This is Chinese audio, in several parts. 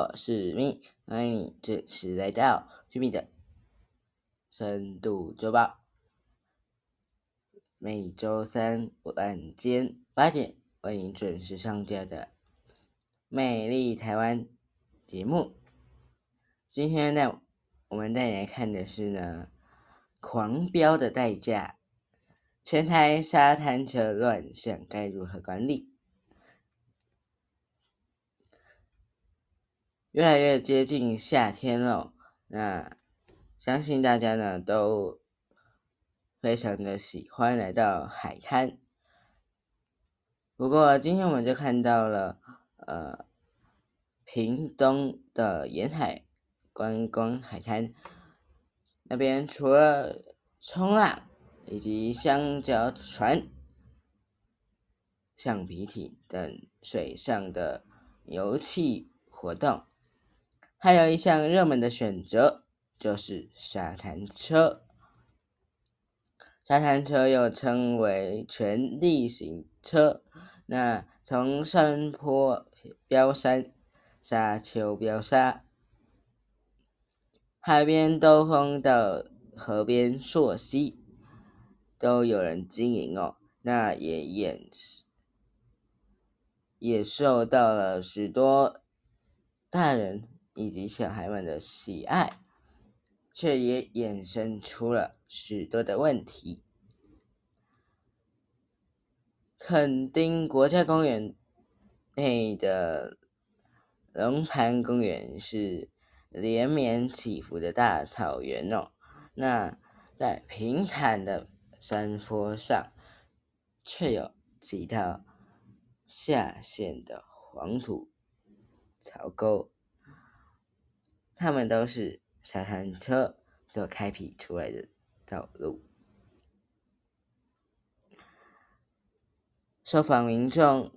我是咪，欢迎你准时来到居民的深度周报。每周三晚间八点，欢迎准时上架的《美丽台湾》节目。今天呢，我们带你来看的是呢，狂飙的代价，全台沙滩车乱象该如何管理？越来越接近夏天了，那相信大家呢都非常的喜欢来到海滩。不过今天我们就看到了，呃，屏东的沿海观光海滩那边，除了冲浪以及香蕉船、橡皮艇等水上的游戏活动。还有一项热门的选择就是沙滩车。沙滩车又称为全地形车，那从山坡飙山、沙丘飙沙、海边兜风到河边溯溪，都有人经营哦。那也也也受到了许多大人。以及小孩们的喜爱，却也衍生出了许多的问题。垦丁国家公园内的龙盘公园是连绵起伏的大草原哦，那在平坦的山坡上，却有几道下陷的黄土槽沟。他们都是沙滩车所开辟出来的道路。受访民众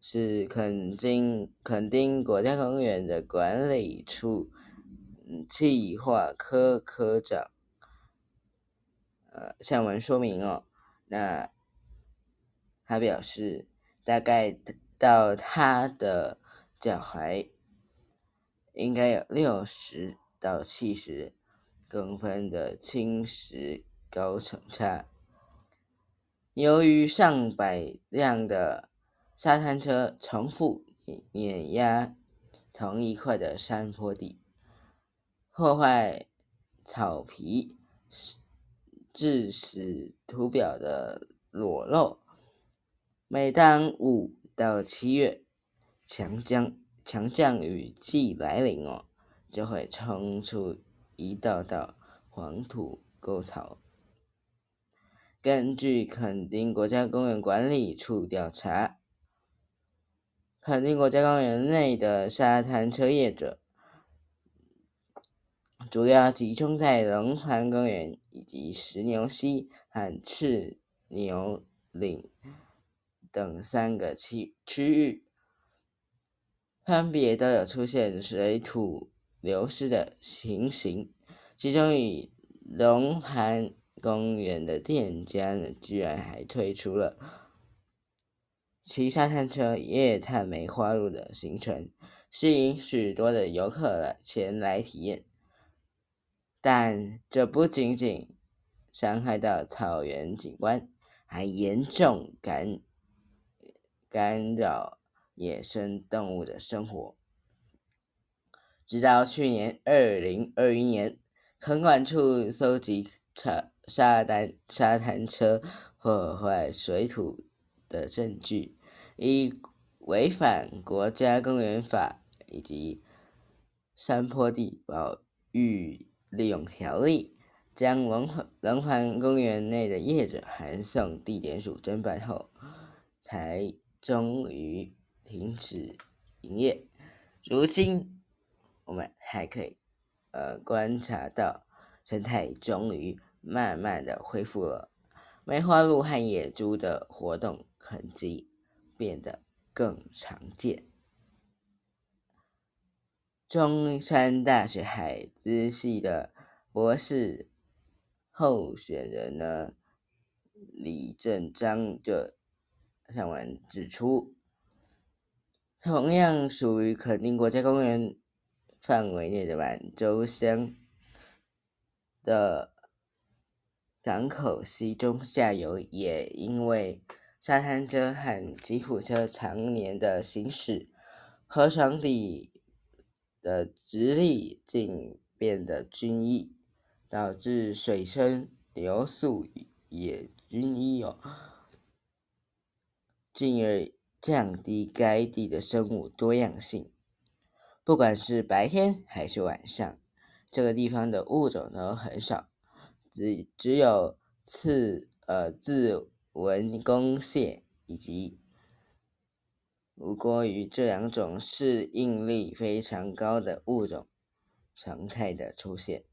是垦丁垦丁国家公园的管理处计划科科长，呃，向我们说明哦。那他表示，大概到他的脚踝。应该有六十到七十公分的侵蚀高程差。由于上百辆的沙滩车重复碾压同一块的山坡地，破坏草皮，致使土表的裸露。每当五到七月，强降。强降雨季来临哦，就会冲出一道道黄土沟槽。根据垦丁国家公园管理处调查，垦丁国家公园内的沙滩车业者，主要集中在龙潭公园以及石牛溪和赤牛岭等三个区区域。分别都有出现水土流失的情形，其中以龙潭公园的店家呢，居然还推出了骑沙滩车夜探梅花鹿的行程，吸引许多的游客来前来体验。但这不仅仅伤害到草原景观，还严重干干扰。野生动物的生活，直到去年二零二一年，垦管处搜集沙沙滩沙滩车破坏水土的证据，以违反国家公园法以及山坡地保育利用条例，将龙龙环公园内的业者函送地检署侦办后，才。终于停止营业。如今，我们还可以呃观察到生态终于慢慢的恢复了，梅花鹿和野猪的活动痕迹变得更常见。中山大学海资系的博士候选人呢，李正章就上文指出，同样属于垦丁国家公园范围内的满洲乡的港口西中下游，也因为沙滩车和吉普车常年的行驶，河床底。的直立竟变得均一，导致水深流速也均一哦，进而降低该地的生物多样性。不管是白天还是晚上，这个地方的物种都很少，只只有刺呃自文公蟹以及。吴国鱼这两种适应力非常高的物种常态的出现。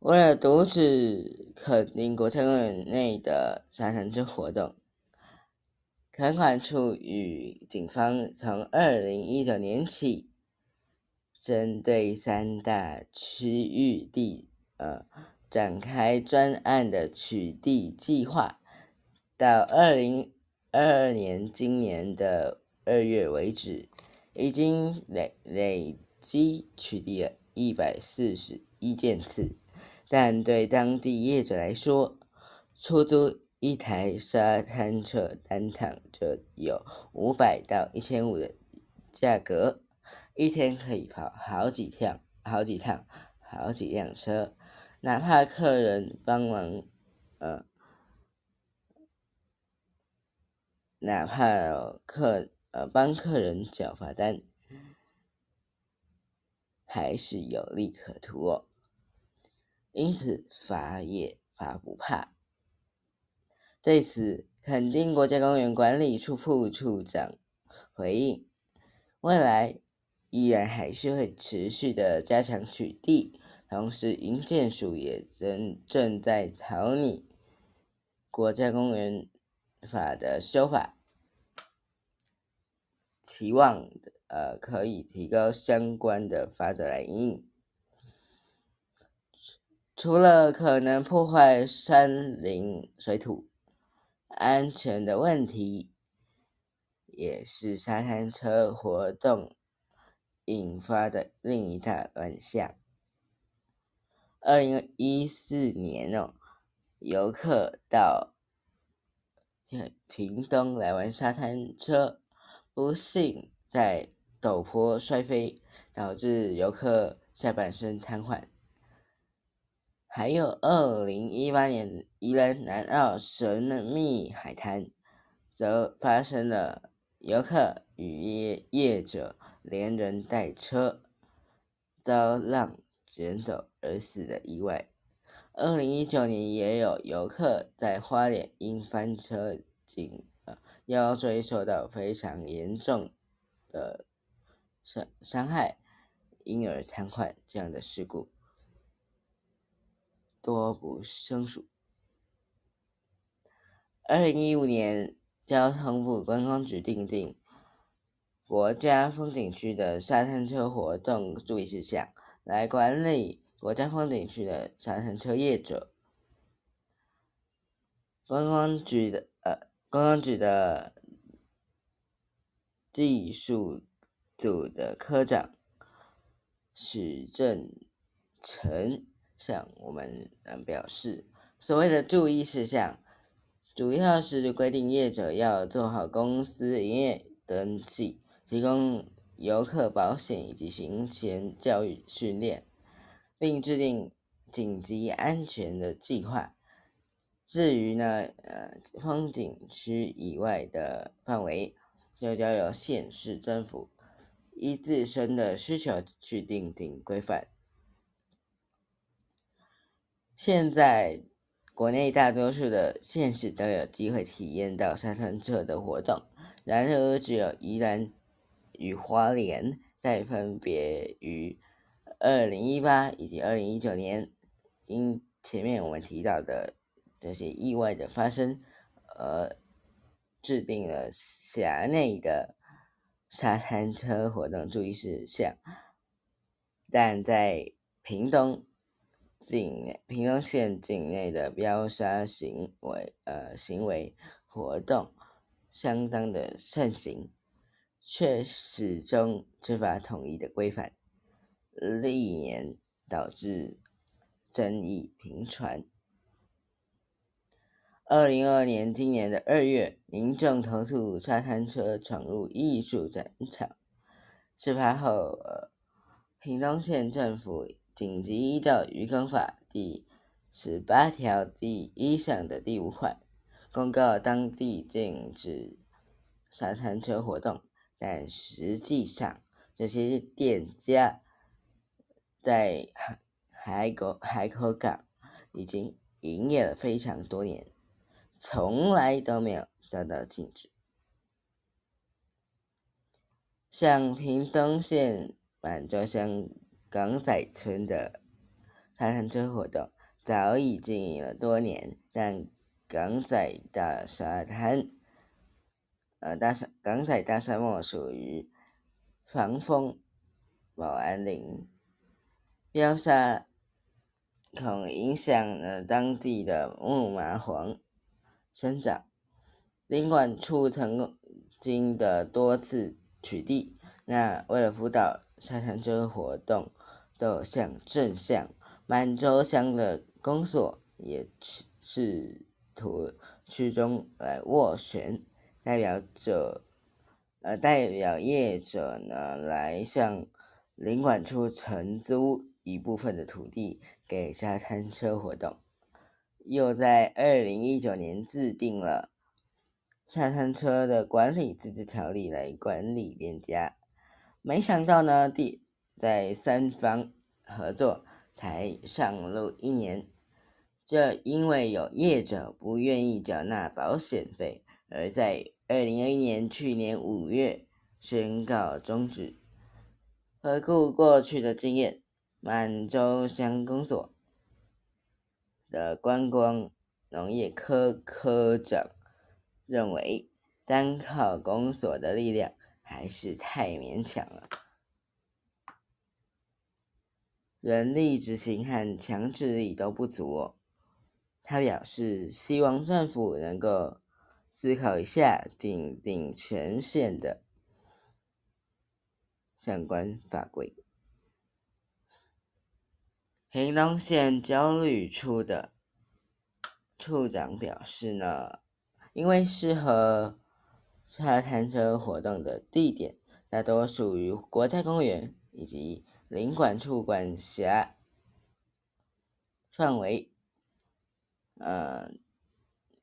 为了阻止垦丁国家公园内的杀人之活动，垦管处与警方从二零一九年起，针对三大区域地呃展开专案的取缔计划。到二零二二年今年的二月为止，已经累累积取缔了一百四十一件次。但对当地业者来说，出租一台沙滩车单趟就有五百到一千五的价格，一天可以跑好几趟、好几趟、好几辆车，哪怕客人帮忙，呃。哪怕客呃帮客人缴罚单，还是有利可图哦。因此罚也罚不怕。对此，垦丁国家公园管理处副处长回应：未来依然还是会持续的加强取缔，同时营建署也正正在草拟国家公园。法的修法，期望呃可以提高相关的法则来应。除了可能破坏山林水土安全的问题，也是沙滩车活动引发的另一大乱象。二零一四年哦，游客到。屏东来玩沙滩车，不幸在陡坡摔飞，导致游客下半身瘫痪。还有二零一八年宜兰南澳神秘海滩，则发生了游客与业业者连人带车遭浪卷走而死的意外。二零一九年也有游客在花莲因翻车颈呃腰椎受到非常严重的伤伤害，因而瘫痪这样的事故多不胜数。二零一五年，交通部观光局定定国家风景区的沙滩车活动注意事项，来管理。国家风景区的沙滩车业者，观光局的呃，观光局的技术组的科长许正成向我们嗯表示，所谓的注意事项，主要是规定业者要做好公司营业登记，提供游客保险以及行前教育训练。并制定紧急安全的计划。至于呢，呃，风景区以外的范围，就交由县市政府依自身的需求去定定规范。现在国内大多数的县市都有机会体验到沙滩车的活动，然而只有宜兰与花莲在分别于二零一八以及二零一九年，因前面我们提到的这些意外的发生，而制定了辖内的沙滩车活动注意事项，但在屏东。境内屏东县境内的飙沙行为，呃，行为活动相当的盛行，却始终缺乏统一的规范，历年导致争议频传。二零二二年今年的二月，民众投诉沙滩车闯入艺术展场，事发后，呃，屏东县政府。紧急依照《渔港法》第十八条第一项的第五款，公告当地禁止沙滩车活动，但实际上这些店家在海海口海口港已经营业了非常多年，从来都没有遭到禁止。像屏东县满洲乡。港仔村的沙滩车活动早已经营了多年，但港仔大沙滩，呃，大沙港仔大沙漠属于防风保安林，标沙恐影响了当地的木麻黄生长。领管处曾经的多次取缔，那为了辅导沙滩车活动。走向正向，满洲乡的公所也试图区中来斡旋，代表者呃代表业者呢来向领管处承租一部分的土地给沙滩车活动，又在二零一九年制定了沙滩车的管理自治条例来管理店家，没想到呢第。在三方合作才上路一年，这因为有业者不愿意缴纳保险费，而在二零二一年去年五月宣告终止。回顾过去的经验，满洲乡公所的观光农业科科长认为，单靠公所的力量还是太勉强了。人力执行和强制力都不足。他表示，希望政府能够思考一下，订定全县的相关法规。屏东县交旅处的处长表示呢，因为适合沙滩车活动的地点大多属于国家公园以及。领管处管辖范围，呃，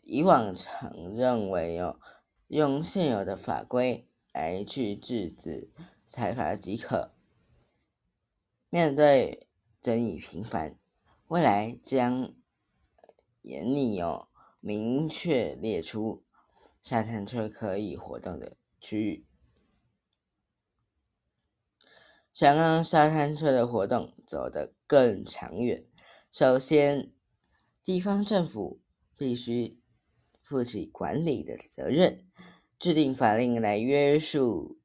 以往常认为哦，用现有的法规来去制止采罚即可。面对争议频繁，未来将严厉哦，明确列出沙滩车可以活动的区域。想让沙滩车的活动走得更长远，首先，地方政府必须负起管理的责任，制定法令来约束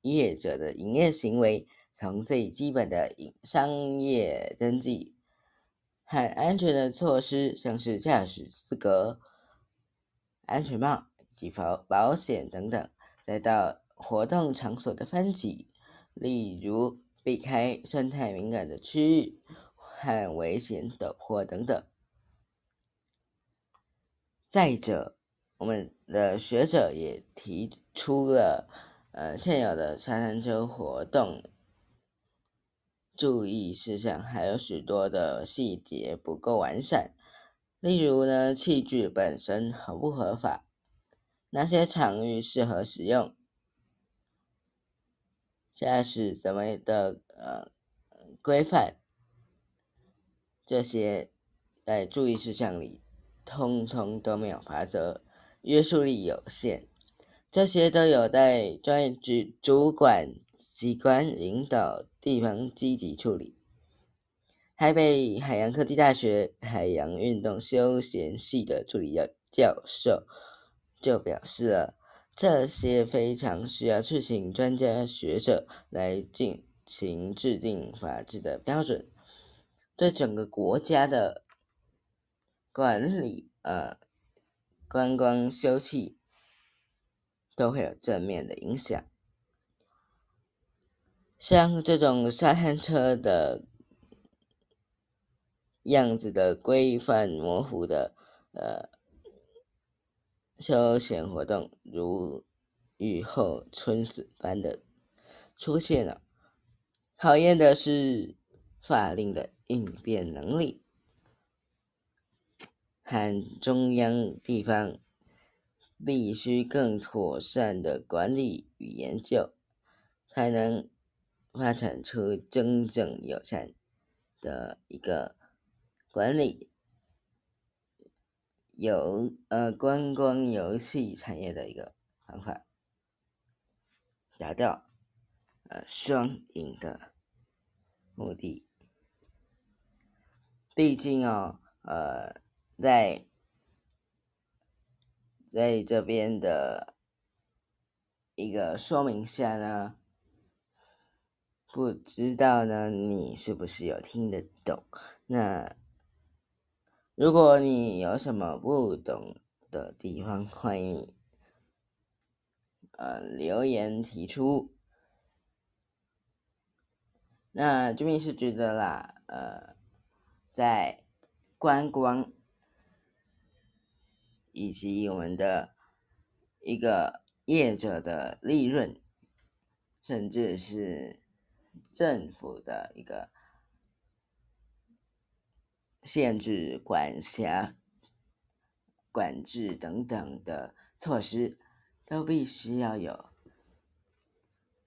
业者的营业行为，从最基本的商业登记和安全的措施，像是驾驶资格、安全帽及保保险等等，再到活动场所的分级。例如，避开生态敏感的区域和危险陡坡等等。再者，我们的学者也提出了，呃，现有的沙滩车活动注意事项还有许多的细节不够完善。例如呢，器具本身合不合法？哪些场域适合使用？驾驶怎么的呃规范，这些在注意事项里，通通都没有法则，约束力有限，这些都有待专业局主管机关领导地方积极处理。台北海洋科技大学海洋运动休闲系的助理教教授就表示了，这些非常需要去请专家学者来进行制定法治的标准，对整个国家的。管理呃，观光休憩都会有正面的影响。像这种沙滩车的样子的规范模糊的呃休闲活动，如雨后春笋般的出现了，考验的是法令的应变能力。和中央地方必须更妥善的管理与研究，才能发展出真正友善的一个管理游呃观光游戏产业的一个方法，达到呃双赢的目的。毕竟哦，呃。在在这边的一个说明下呢，不知道呢你是不是有听得懂？那如果你有什么不懂的地方，欢迎你呃留言提出。那这边是觉得啦，呃，在观光。以及我们的一个业者的利润，甚至是政府的一个限制、管辖、管制等等的措施，都必须要有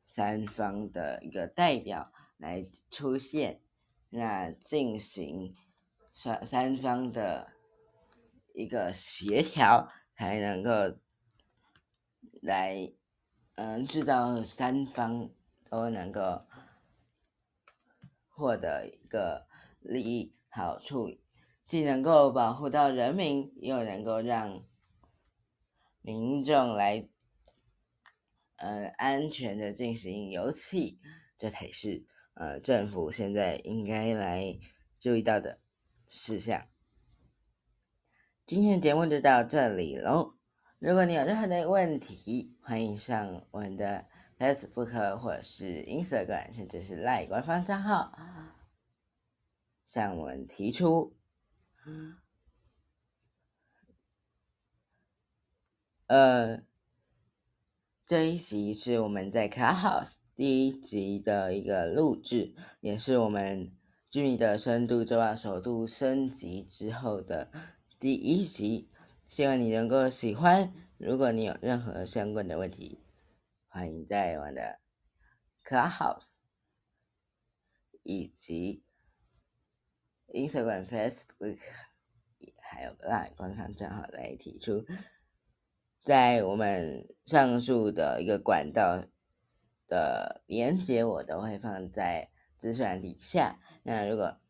三方的一个代表来出现，那进行三三方的。一个协调才能够来，嗯，制造三方都能够获得一个利益好处，既能够保护到人民，又能够让民众来，呃，安全的进行游戏，这才是呃政府现在应该来注意到的事项。今天的节目就到这里喽。如果你有任何的问题，欢迎上我们的 Facebook 或者是 Instagram，甚至是赖官方账号向我们提出。呃，这一集是我们在 Car House 第一集的一个录制，也是我们居民的深度周报首度升级之后的。第一集，希望你能够喜欢。如果你有任何相关的问题，欢迎在我的 Clubhouse 以及 Instagram、Facebook 还有 Line 官方账号来提出。在我们上述的一个管道的连接，我都会放在资讯栏底下。那如果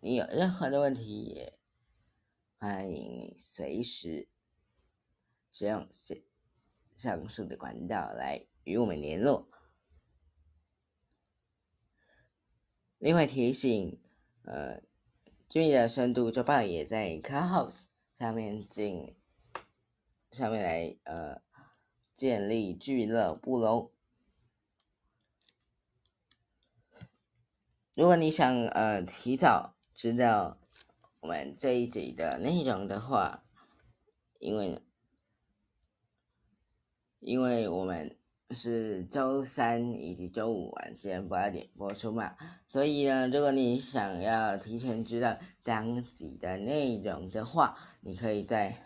你有任何的问题，也欢迎你随时使用上上述的管道来与我们联络。另外提醒，呃，君毅的深度周报也在 Clubhouse 上面进上面来呃建立俱乐部喽。如果你想呃提早知道。我们这一集的内容的话，因为因为我们是周三以及周五晚间八点播出嘛，所以呢，如果你想要提前知道当集的内容的话，你可以在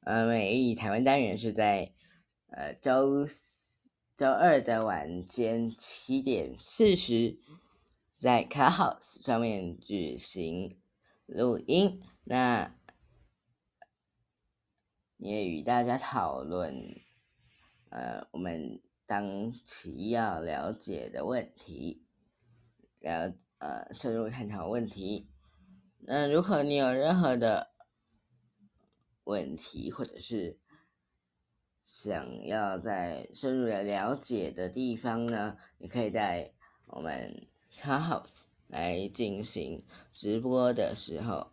呃每一台湾单元是在呃周周二的晚间七点四十。在 Clubhouse 上面举行录音，那也与大家讨论，呃，我们当期要了解的问题，了呃深入探讨问题。那如果你有任何的问题，或者是想要在深入的了解的地方呢，也可以在我们 Car House 来进行直播的时候，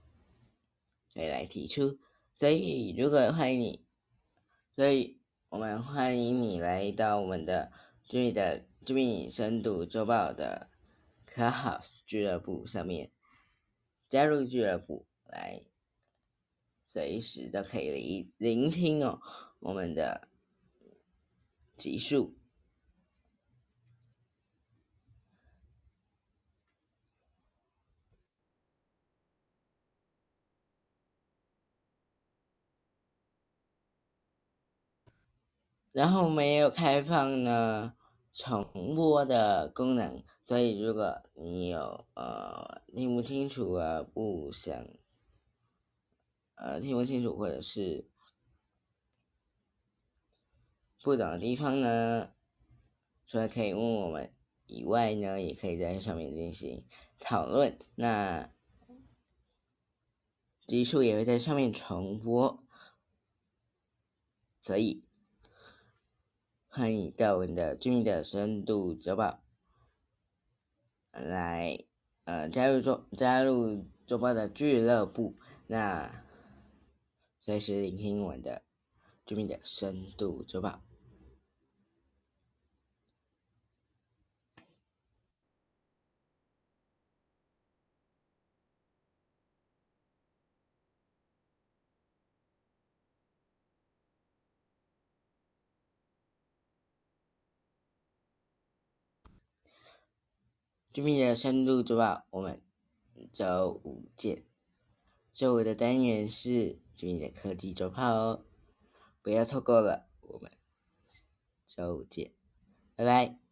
可以来提出。所以，如果欢迎你，所以我们欢迎你来到我们的居民的居民深度周报的 Clubhouse 俱乐部上面，加入俱乐部来，随时都可以聆聆听哦，我们的集数。然后我们也有开放呢重播的功能，所以如果你有呃听不清楚啊，不想呃听不清楚或者是不懂的地方呢，除了可以问我们以外呢，也可以在上面进行讨论。那集数也会在上面重播，所以。欢迎到我们的居民的深度周报来，呃，加入周加入周报的俱乐部，那随时聆听我们的居民的深度周报。居民的深度周报，我们周五见。周五的单元是居民的科技周报哦，不要错过了。我们周五见，拜拜。